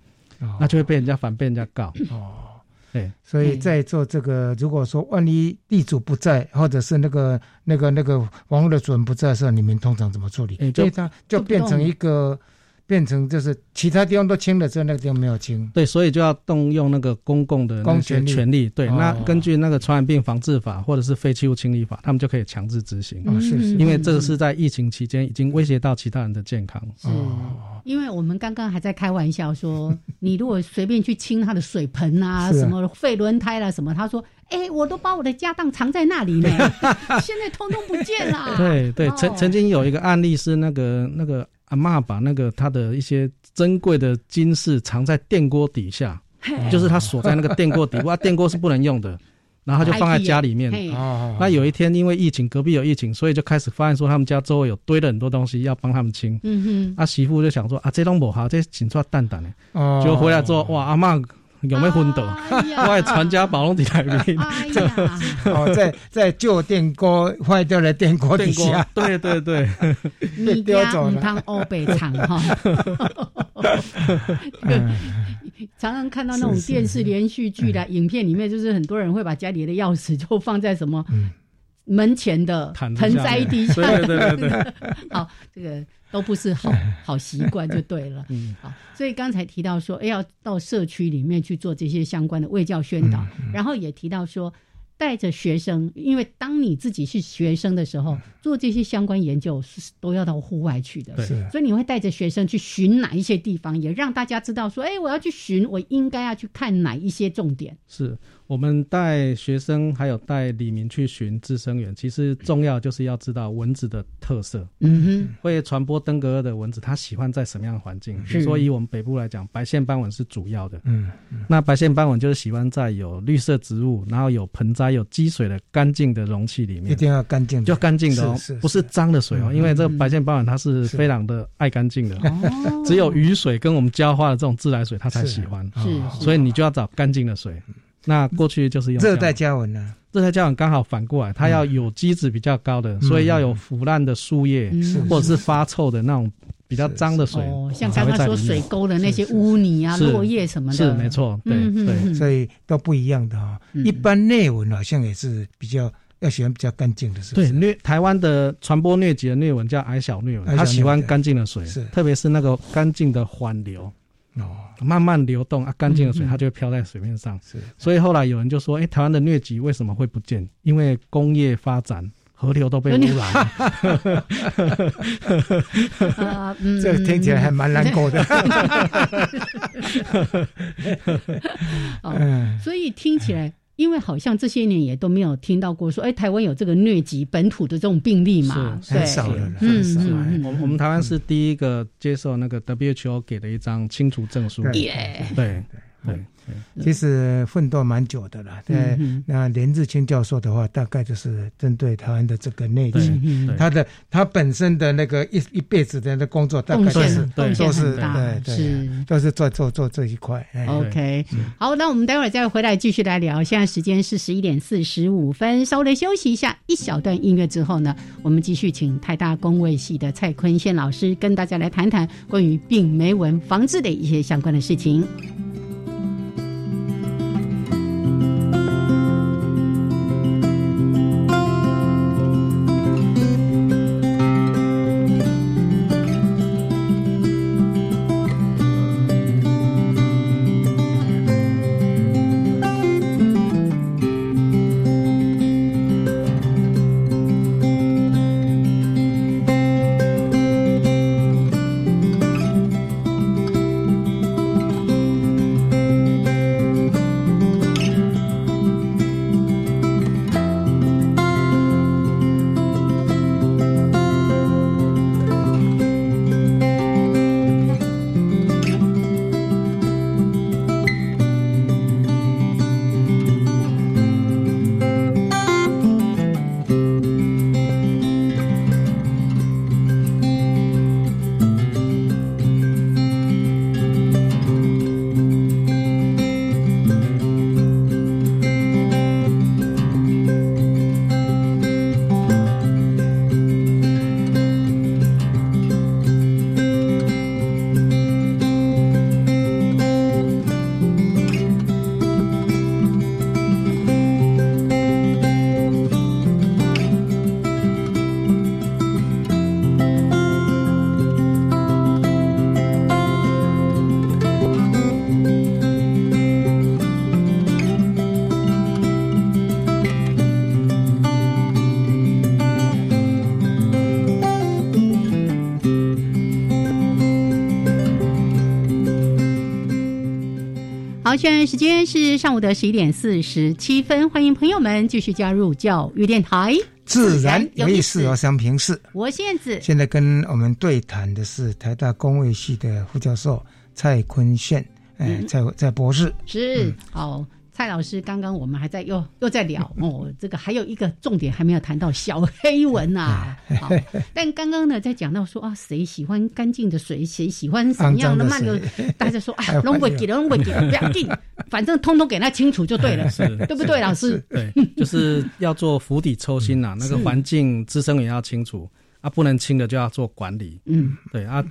那就会被人家反被人家告。哦，对，所以在做这个，如果说万一地主不在，或者是那个那个那个网络的主人不在的时候，你们通常怎么处理？所以它就变成一个。变成就是其他地方都清了之后，那个地方没有清。对，所以就要动用那个公共的公权权利。对，那根据那个传染病防治法或者是废弃物清理法，他们就可以强制执行。哦，是是。因为这个是在疫情期间已经威胁到其他人的健康。是。因为我们刚刚还在开玩笑说，你如果随便去清他的水盆啊，什么废轮胎啦什么，他说：“哎，我都把我的家当藏在那里呢，现在通通不见了。”对对，曾曾经有一个案例是那个那个。阿妈把那个她的一些珍贵的金饰藏在电锅底下，就是她锁在那个电锅底，哇，电锅是不能用的，然后他就放在家里面。那有一天因为疫情，隔壁有疫情，所以就开始发现说他们家周围有堆了很多东西要帮他们清。嗯哼，阿媳妇就想说啊，这东不好，这请出来蛋蛋呢。哦，就回来之后，哇，阿妈。有没有昏倒？我传家宝龙底下面，哦，在在旧电锅坏掉的电锅底下，对对对，你丢走了。汤欧北厂哈，常常看到那种电视连续剧的影片里面，就是很多人会把家里的钥匙就放在什么门前的盆栽底下，对对对对，好，这个。都不是好 好习惯就对了，嗯，好，所以刚才提到说，哎，要到社区里面去做这些相关的卫教宣导，然后也提到说，带着学生，因为当你自己是学生的时候，做这些相关研究是都要到户外去的，所以你会带着学生去寻哪一些地方，也让大家知道说，哎，我要去寻，我应该要去看哪一些重点。是。我们带学生还有带李明去寻滋生源，其实重要就是要知道蚊子的特色。嗯哼，会传播登革热的蚊子，它喜欢在什么样的环境？比如说以我们北部来讲，白线斑蚊是主要的。嗯，那白线斑蚊就是喜欢在有绿色植物，然后有盆栽、有积水的干净的容器里面。一定要干净，就干净的哦，不是脏的水哦。因为这个白线斑蚊它是非常的爱干净的，只有雨水跟我们浇花的这种自来水它才喜欢。是，所以你就要找干净的水。那过去就是用热带加蚊呢？热带加文刚好反过来，它要有机质比较高的，所以要有腐烂的树叶，或者是发臭的那种比较脏的水。哦，像刚刚说水沟的那些污泥啊、落叶什么的，是没错，对对，所以都不一样的哈。一般内文好像也是比较要喜欢比较干净的，是对。疟台湾的传播疟疾的疟蚊叫矮小疟蚊，它喜欢干净的水，是。特别是那个干净的缓流。哦，慢慢流动啊，干净的水它就会漂在水面上。是，所以后来有人就说，哎，台湾的疟疾为什么会不见？因为工业发展，河流都被污染。啊，这听起来还蛮难过的。哦，所以听起来。因为好像这些年也都没有听到过说，哎，台湾有这个疟疾本土的这种病例嘛？很少了，很少。我我们台湾是第一个接受那个 WHO 给的一张清除证书。对对对。其实奋斗蛮久的了，对。那连志清教授的话，大概就是针对台湾的这个内情，他的他本身的那个一一辈子的那工作，大概都是都是对对，都是做做做这一块。OK，好，那我们待会儿再回来继续来聊。现在时间是十一点四十五分，稍微的休息一下，一小段音乐之后呢，我们继续请台大工卫系的蔡坤宪老师跟大家来谈谈关于病媒蚊防治的一些相关的事情。现在时间是上午的十一点四十七分，欢迎朋友们继续加入教育电台，自然有意思，我想平视。我现在现在跟我们对谈的是台大工卫系的副教授蔡坤宪，哎，蔡蔡博士。是好。蔡老师，刚刚我们还在又又在聊 哦，这个还有一个重点还没有谈到小黑文 呐。好，但刚刚呢在讲到说啊，谁喜欢干净的水，谁喜欢什么样的慢流，大家说啊，拢不给了，拢不给了，不要紧，反正通通给他清楚就对了，对不对，老师？对，就是要做釜底抽薪呐，那个环境滋生也要清楚。啊，不能清的就要做管理。嗯，对啊，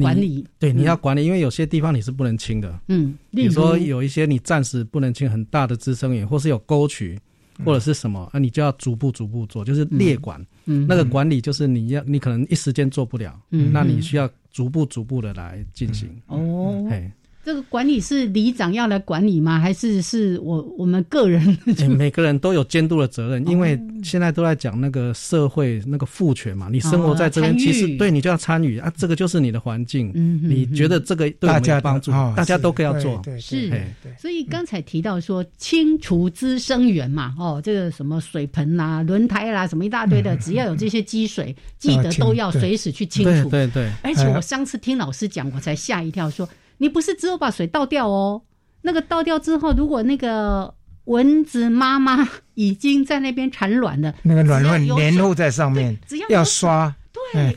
管理。对你要管理，因为有些地方你是不能清的。嗯，比如说有一些你暂时不能清很大的滋生源，或是有沟渠或者是什么，啊，你就要逐步逐步做，就是列管。嗯，那个管理就是你要你可能一时间做不了，嗯，那你需要逐步逐步的来进行。哦，嘿，这个管理是里长要来管理吗？还是是我我们个人？每个人都有监督的责任，因为现在都在讲那个社会那个赋权嘛。你生活在这边，其实对你就要参与啊，这个就是你的环境。嗯，你觉得这个对我们有帮助，大家都可以要做。是，所以刚才提到说清除滋生源嘛，哦，这个什么水盆啦、轮胎啦，什么一大堆的，只要有这些积水，记得都要随时去清除。对对。而且我上次听老师讲，我才吓一跳，说。你不是只有把水倒掉哦，那个倒掉之后，如果那个蚊子妈妈已经在那边产卵了，那个卵卵粘附在上面，只要要刷。对，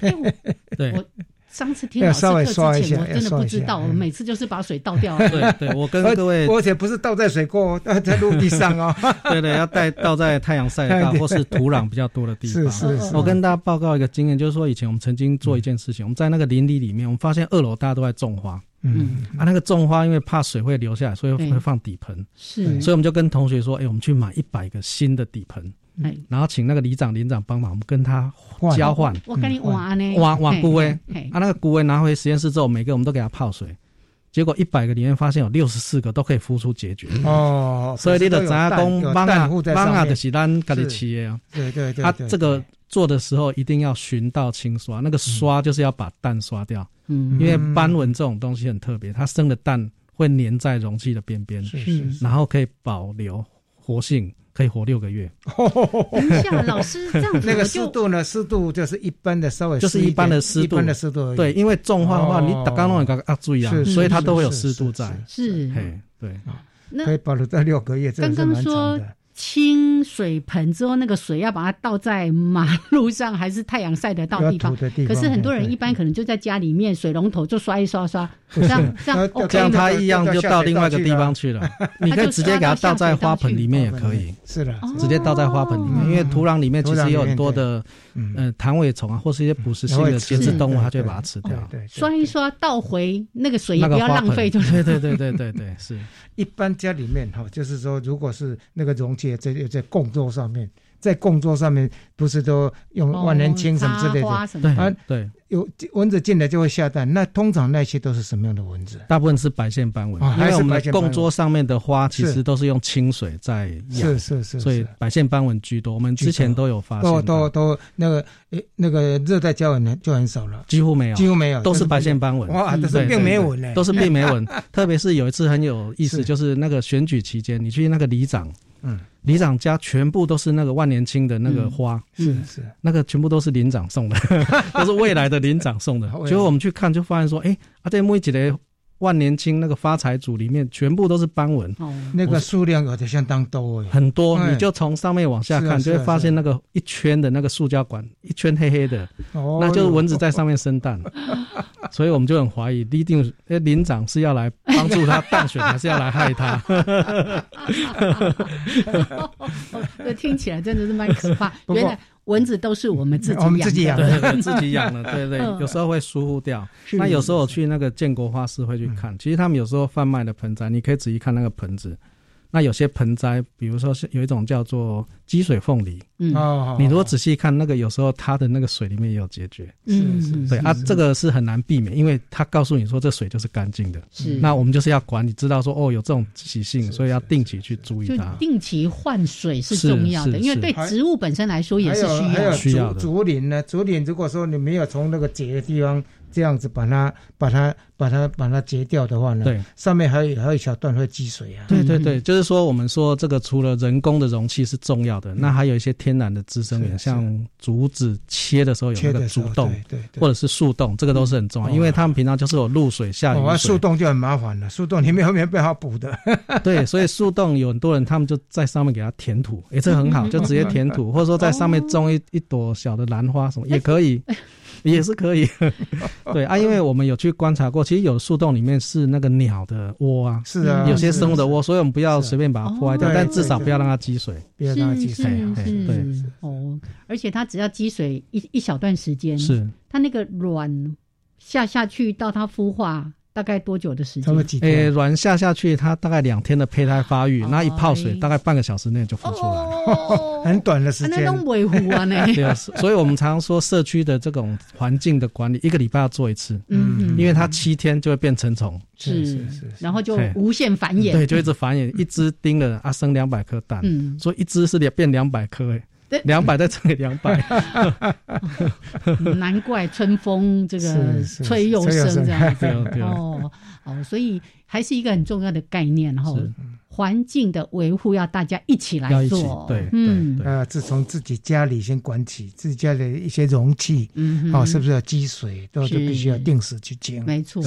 对。我上次听老师课之前，我真的不知道，我每次就是把水倒掉。对对，我跟各位，而且不是倒在水沟，在陆地上哦。对对，要带倒在太阳晒大 或是土壤比较多的地方。是是是。我跟大家报告一个经验，就是说以前我们曾经做一件事情，我们在那个林地里面，我们发现二楼大家都在种花。嗯。啊，那个种花因为怕水会流下来，所以会放底盆。是，所以我们就跟同学说，哎，我们去买一百个新的底盆，哎，然后请那个里长、林长帮忙，我们跟他交换。我跟你玩呢，玩玩菇威，啊，那个菇威拿回实验室之后，每个我们都给他泡水，结果一百个里面发现有六十四个都可以孵出结局。哦，所以你的杂工帮啊帮啊的是咱家的企业啊。对对对，他这个做的时候一定要寻到清刷，那个刷就是要把蛋刷掉。嗯，因为斑纹这种东西很特别，它生的蛋会粘在容器的边边，是是，然后可以保留活性，可以活六个月。等一下，老师这样子，那个湿度呢？湿度就是一般的，稍微就是一般的湿度，一般的湿度。对，因为种花的话，你打刚弄一个啊注意啊，所以它都会有湿度在。是，嘿，对，可以保留在六个月，刚刚说。清水盆之后，那个水要把它倒在马路上，还是太阳晒得到地方？可是很多人一般可能就在家里面，水龙头就刷一刷刷，这样这样这样它一样就到另外一个地方去了。你可以直接给它倒在花盆里面也可以。是的，直接倒在花盆里面，因为土壤里面其实有很多的嗯弹尾虫啊，或是一些捕食性的节肢动物，它就会把它吃掉。对，刷一刷倒回那个水也不要浪费，就对对对对对对是。一般家里面哈，就是说，如果是那个容器在在供桌上面，在供桌上面，不是都用万年青什么之类的啊？对。有蚊子进来就会下蛋，那通常那些都是什么样的蚊子？大部分是白线斑蚊，因为我们供桌上面的花其实都是用清水在养，是是是，所以白线斑蚊居多。我们之前都有发现，都都都那个诶，那个热带胶蚊呢就很少了，几乎没有，几乎没有，都是白线斑蚊。哇，都是病媒蚊呢，都是病媒蚊。特别是有一次很有意思，就是那个选举期间，你去那个里长。嗯，里长家全部都是那个万年青的那个花，是是，那个全部都是林长送的，都是未来的林长送的。结果我们去看，就发现说，哎，啊，这木一个万年青那个发财组里面全部都是斑纹，那个数量有的相当多，很多。你就从上面往下看，就会发现那个一圈的那个塑胶管，一圈黑黑的，那就是蚊子在上面生蛋。所以我们就很怀疑，一定诶，林长是要来帮助他当选，还是要来害他？这听起来真的是蛮可怕。原来蚊子都是我们自己养，自己养的，自己养的，对对。有时候会疏忽掉。那有时候我去那个建国花市会去看，其实他们有时候贩卖的盆栽，你可以仔细看那个盆子。那有些盆栽，比如说是有一种叫做积水凤梨，嗯，你如果仔细看那个，有时候它的那个水里面也有结节，嗯是，对啊，这个是很难避免，因为它告诉你说这水就是干净的，是，那我们就是要管，你知道说哦有这种习性，所以要定期去注意它，定期换水是重要的，因为对植物本身来说也是需要需要的。竹林呢，竹林如果说你没有从那个结的地方。这样子把它把它把它把它截掉的话呢，对，上面还有还有一小段会积水啊。对对对，就是说我们说这个除了人工的容器是重要的，那还有一些天然的滋生源，像竹子切的时候有那个竹洞，对，或者是树洞，这个都是很重要，因为他们平常就是有露水下雨水。树洞就很麻烦了，树洞里面后面不好补的。对，所以树洞有很多人他们就在上面给它填土，也是很好，就直接填土，或者说在上面种一一朵小的兰花什么也可以。也是可以，对啊，因为我们有去观察过，其实有树洞里面是那个鸟的窝啊，是啊，有些生物的窝，所以我们不要随便把它破坏掉，但至少不要让它积水，不要让它积水，对，哦，而且它只要积水一一小段时间，是它那个卵下下去到它孵化。大概多久的时间？差不多几天？诶，卵下下去，它大概两天的胚胎发育，那一泡水，大概半个小时内就孵出来了，很短的时间。那种维护啊，呢？对啊，所以我们常常说社区的这种环境的管理，一个礼拜要做一次，嗯，因为它七天就会变成虫，是是是，然后就无限繁衍，对，就一直繁衍，一只叮了啊生两百颗蛋，嗯，所以一只是变两百颗，哎。两百再乘以两百，难怪春风这个吹又生这样子。哦哦，所以还是一个很重要的概念哈。环境的维护要大家一起来做，对，嗯，呃，自从自己家里先管起，自己家的一些容器，嗯，哦，是不是要积水，都是必须要定时去清，没错，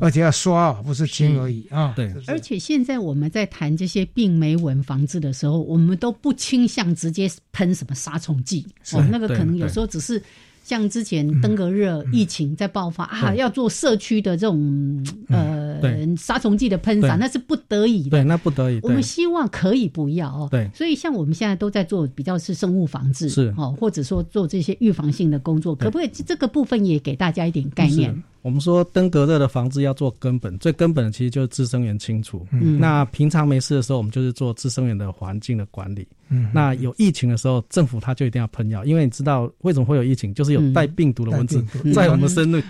而且要刷，不是清而已啊。对，而且现在我们在谈这些病媒蚊防治的时候，我们都不倾向直接喷什么杀虫剂，哦，那个可能有时候只是。像之前登革热疫情在爆发啊，要做社区的这种呃杀虫剂的喷洒，那是不得已的。对，那不得已。我们希望可以不要哦。对。所以像我们现在都在做比较是生物防治，是哦，或者说做这些预防性的工作，可不可以这个部分也给大家一点概念？我们说登革热的防治要做根本，最根本的其实就是滋生源清除。嗯，那平常没事的时候，我们就是做滋生源的环境的管理。嗯，那有疫情的时候，政府它就一定要喷药，因为你知道为什么会有疫情，就是有带病毒的蚊子在我们身内。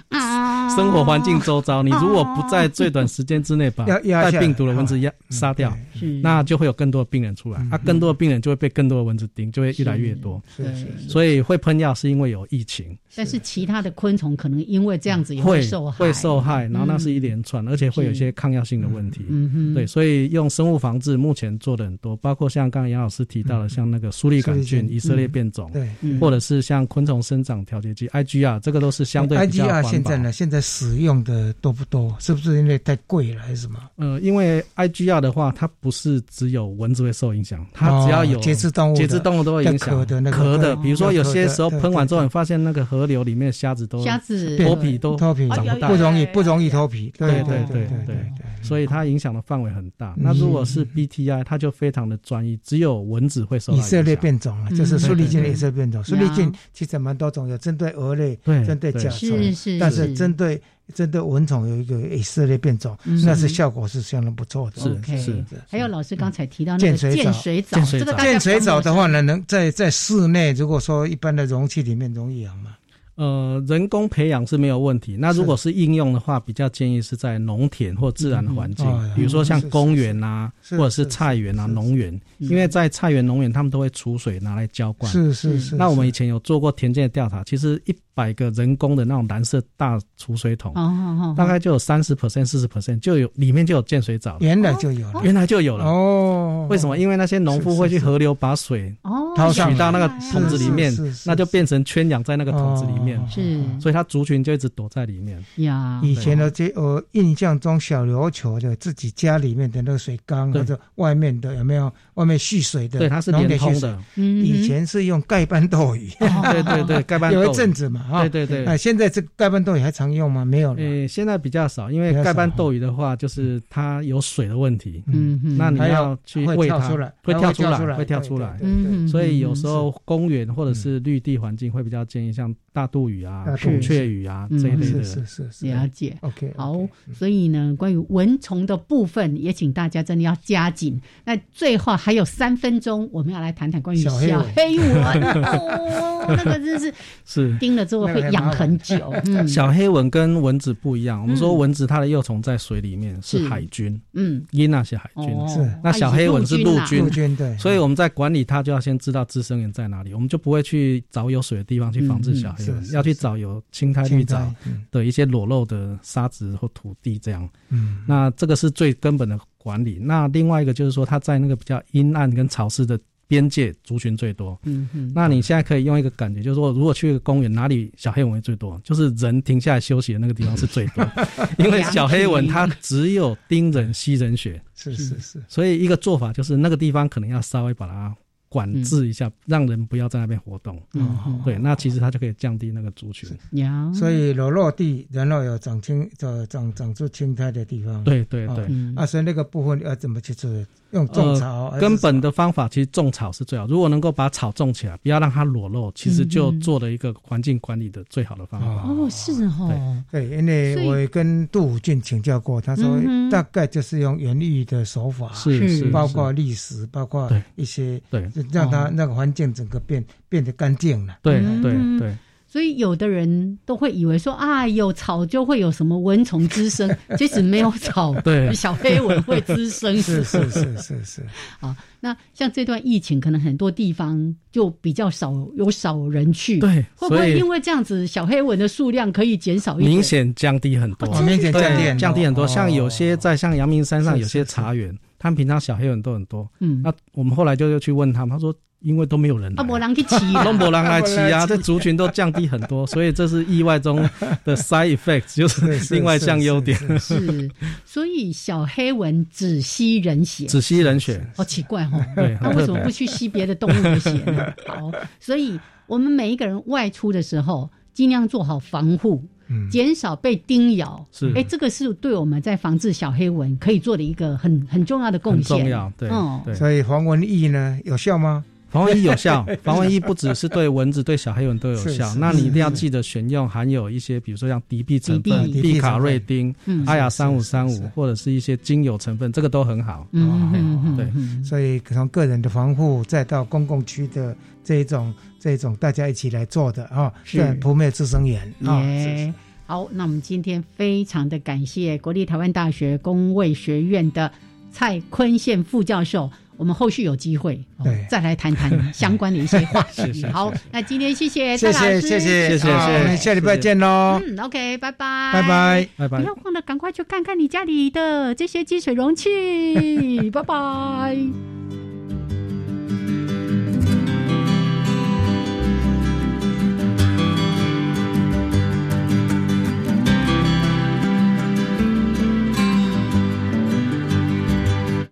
生活环境周遭，你如果不在最短时间之内把带病毒的蚊子压杀掉，那就会有更多的病人出来，那更多的病人就会被更多的蚊子叮，就会越来越多。是是。所以会喷药是因为有疫情，但是其他的昆虫可能因为这样子也会受害，会受害，然后那是一连串，而且会有一些抗药性的问题。嗯哼。对，所以用生物防治目前做的很多，包括像刚刚杨老师提到的，像那个苏利杆菌以色列变种，对，或者是像昆虫生长调节剂 IGR，这个都是相对比较环保。现在呢，现在使用的。呃，多不多？是不是因为太贵了，还是什么？呃，因为 IGR 的话，它不是只有蚊子会受影响，它只要有节肢动物，节肢动物都会影响。壳的，比如说有些时候喷完之后，你发现那个河流里面的虾子都虾子脱皮都脱皮长不大，不容易不容易脱皮。对对对对对，所以它影响的范围很大。那如果是 BTI，它就非常的专一，只有蚊子会受以色列变种了，就是苏利菌的以色列变种。苏利菌其实蛮多种，有针对蛾类，针对甲虫，但是针对。针对蚊虫有一个以色列变种，那是效果是相当不错的。是是。还有老师刚才提到那个建水藻，这个建水藻的话呢，能在在室内，如果说一般的容器里面容易养吗？呃，人工培养是没有问题。那如果是应用的话，比较建议是在农田或自然环境，比如说像公园啊，或者是菜园啊、农园，因为在菜园、农园，他们都会储水拿来浇灌。是是是。那我们以前有做过田间的调查，其实一百个人工的那种蓝色大储水桶，大概就有三十 percent、四十 percent 就有里面就有建水藻。原来就有了，原来就有了。哦。为什么？因为那些农夫会去河流把水哦取到那个桶子里面，那就变成圈养在那个桶子里面。是，所以它族群就一直躲在里面。呀。以前的这我印象中，小琉球的自己家里面的那个水缸或者外面的有没有外面蓄水的？对，它是连通的。以前是用盖斑斗鱼。对对对，盖斑豆有一阵子嘛，哈对对对。哎，现在这盖斑斗鱼还常用吗？没有了。呃，现在比较少，因为盖斑斗鱼的话，就是它有水的问题。嗯嗯。那你要去喂它，会跳出来，会跳出来。嗯嗯。所以有时候公园或者是绿地环境会比较建议像。大肚鱼啊，孔雀鱼啊，这一类的，是是是，了解。OK，好，所以呢，关于蚊虫的部分，也请大家真的要加紧。那最后还有三分钟，我们要来谈谈关于小黑蚊。哦，那个真是 是叮了之后会养很久。嗯，小黑蚊跟蚊子不一样。我们说蚊子它的幼虫在水里面是海军，嗯，因那些海军是。那小黑蚊是陆军，陆军对。所以我们在管理它，就要先知道滋生源在哪里，我们就不会去找有水的地方去防治小黑蚊。要去找有青苔绿藻的一些裸露的沙子或土地，这样。嗯，那这个是最根本的管理。那另外一个就是说，它在那个比较阴暗跟潮湿的边界，族群最多。嗯嗯。那你现在可以用一个感觉，就是说，如果去一个公园，哪里小黑蚊最多？就是人停下来休息的那个地方是最多，因为小黑蚊它只有叮人吸人血。是是是。所以一个做法就是那个地方可能要稍微把它。管制一下，让人不要在那边活动。嗯，对，那其实它就可以降低那个族群。所以裸落地，然后有长青、长长长出青苔的地方。对对对。啊，所以那个部分要怎么去做？用种草，根本的方法其实种草是最好。如果能够把草种起来，不要让它裸露，其实就做了一个环境管理的最好的方法。哦，是哦，对，因为我也跟杜武俊请教过，他说大概就是用园艺的手法，是是，包括历史，包括一些，对，让它那个环境整个变变得干净了。对对对。所以有的人都会以为说啊，有草就会有什么蚊虫滋生，即使没有草，对小黑蚊会滋生。是是是是是。啊，那像这段疫情，可能很多地方就比较少有少人去，对，会不会因为这样子，小黑蚊的数量可以减少一点？明显降低很多，明显降低降低很多。像有些在像阳明山上有些茶园，他们平常小黑蚊都很多。嗯，那我们后来就又去问他们，他说。因为都没有人，啊，没人去骑，都没人来骑啊，这族群都降低很多，所以这是意外中的 side effect，就是另外一项优点。是，所以小黑蚊只吸人血，只吸人血，好奇怪哈。对，那为什么不去吸别的动物的血呢？好，所以我们每一个人外出的时候，尽量做好防护，减少被叮咬。是，哎，这个是对我们在防治小黑蚊可以做的一个很很重要的贡献。重要，对，对。所以防蚊液呢有效吗？防蚊液有效，防蚊液不只是对蚊子，对小黑蚊都有效。那你一定要记得选用含有一些，比如说像敌避成分、避卡瑞丁、阿雅三五三五，或者是一些精油成分，这个都很好。嗯，对。所以从个人的防护，再到公共区的这一种、这一种大家一起来做的啊，是扑灭滋生源啊。好，那我们今天非常的感谢国立台湾大学工卫学院的蔡坤宪副教授。我们后续有机会，对，再来谈谈 相关的一些话题。好，那今天谢谢蔡老师，谢谢谢谢谢谢，下礼拜见喽。嗯，OK，拜拜，拜拜拜拜。不要忘了赶快去看看你家里的这些积水容器，拜拜。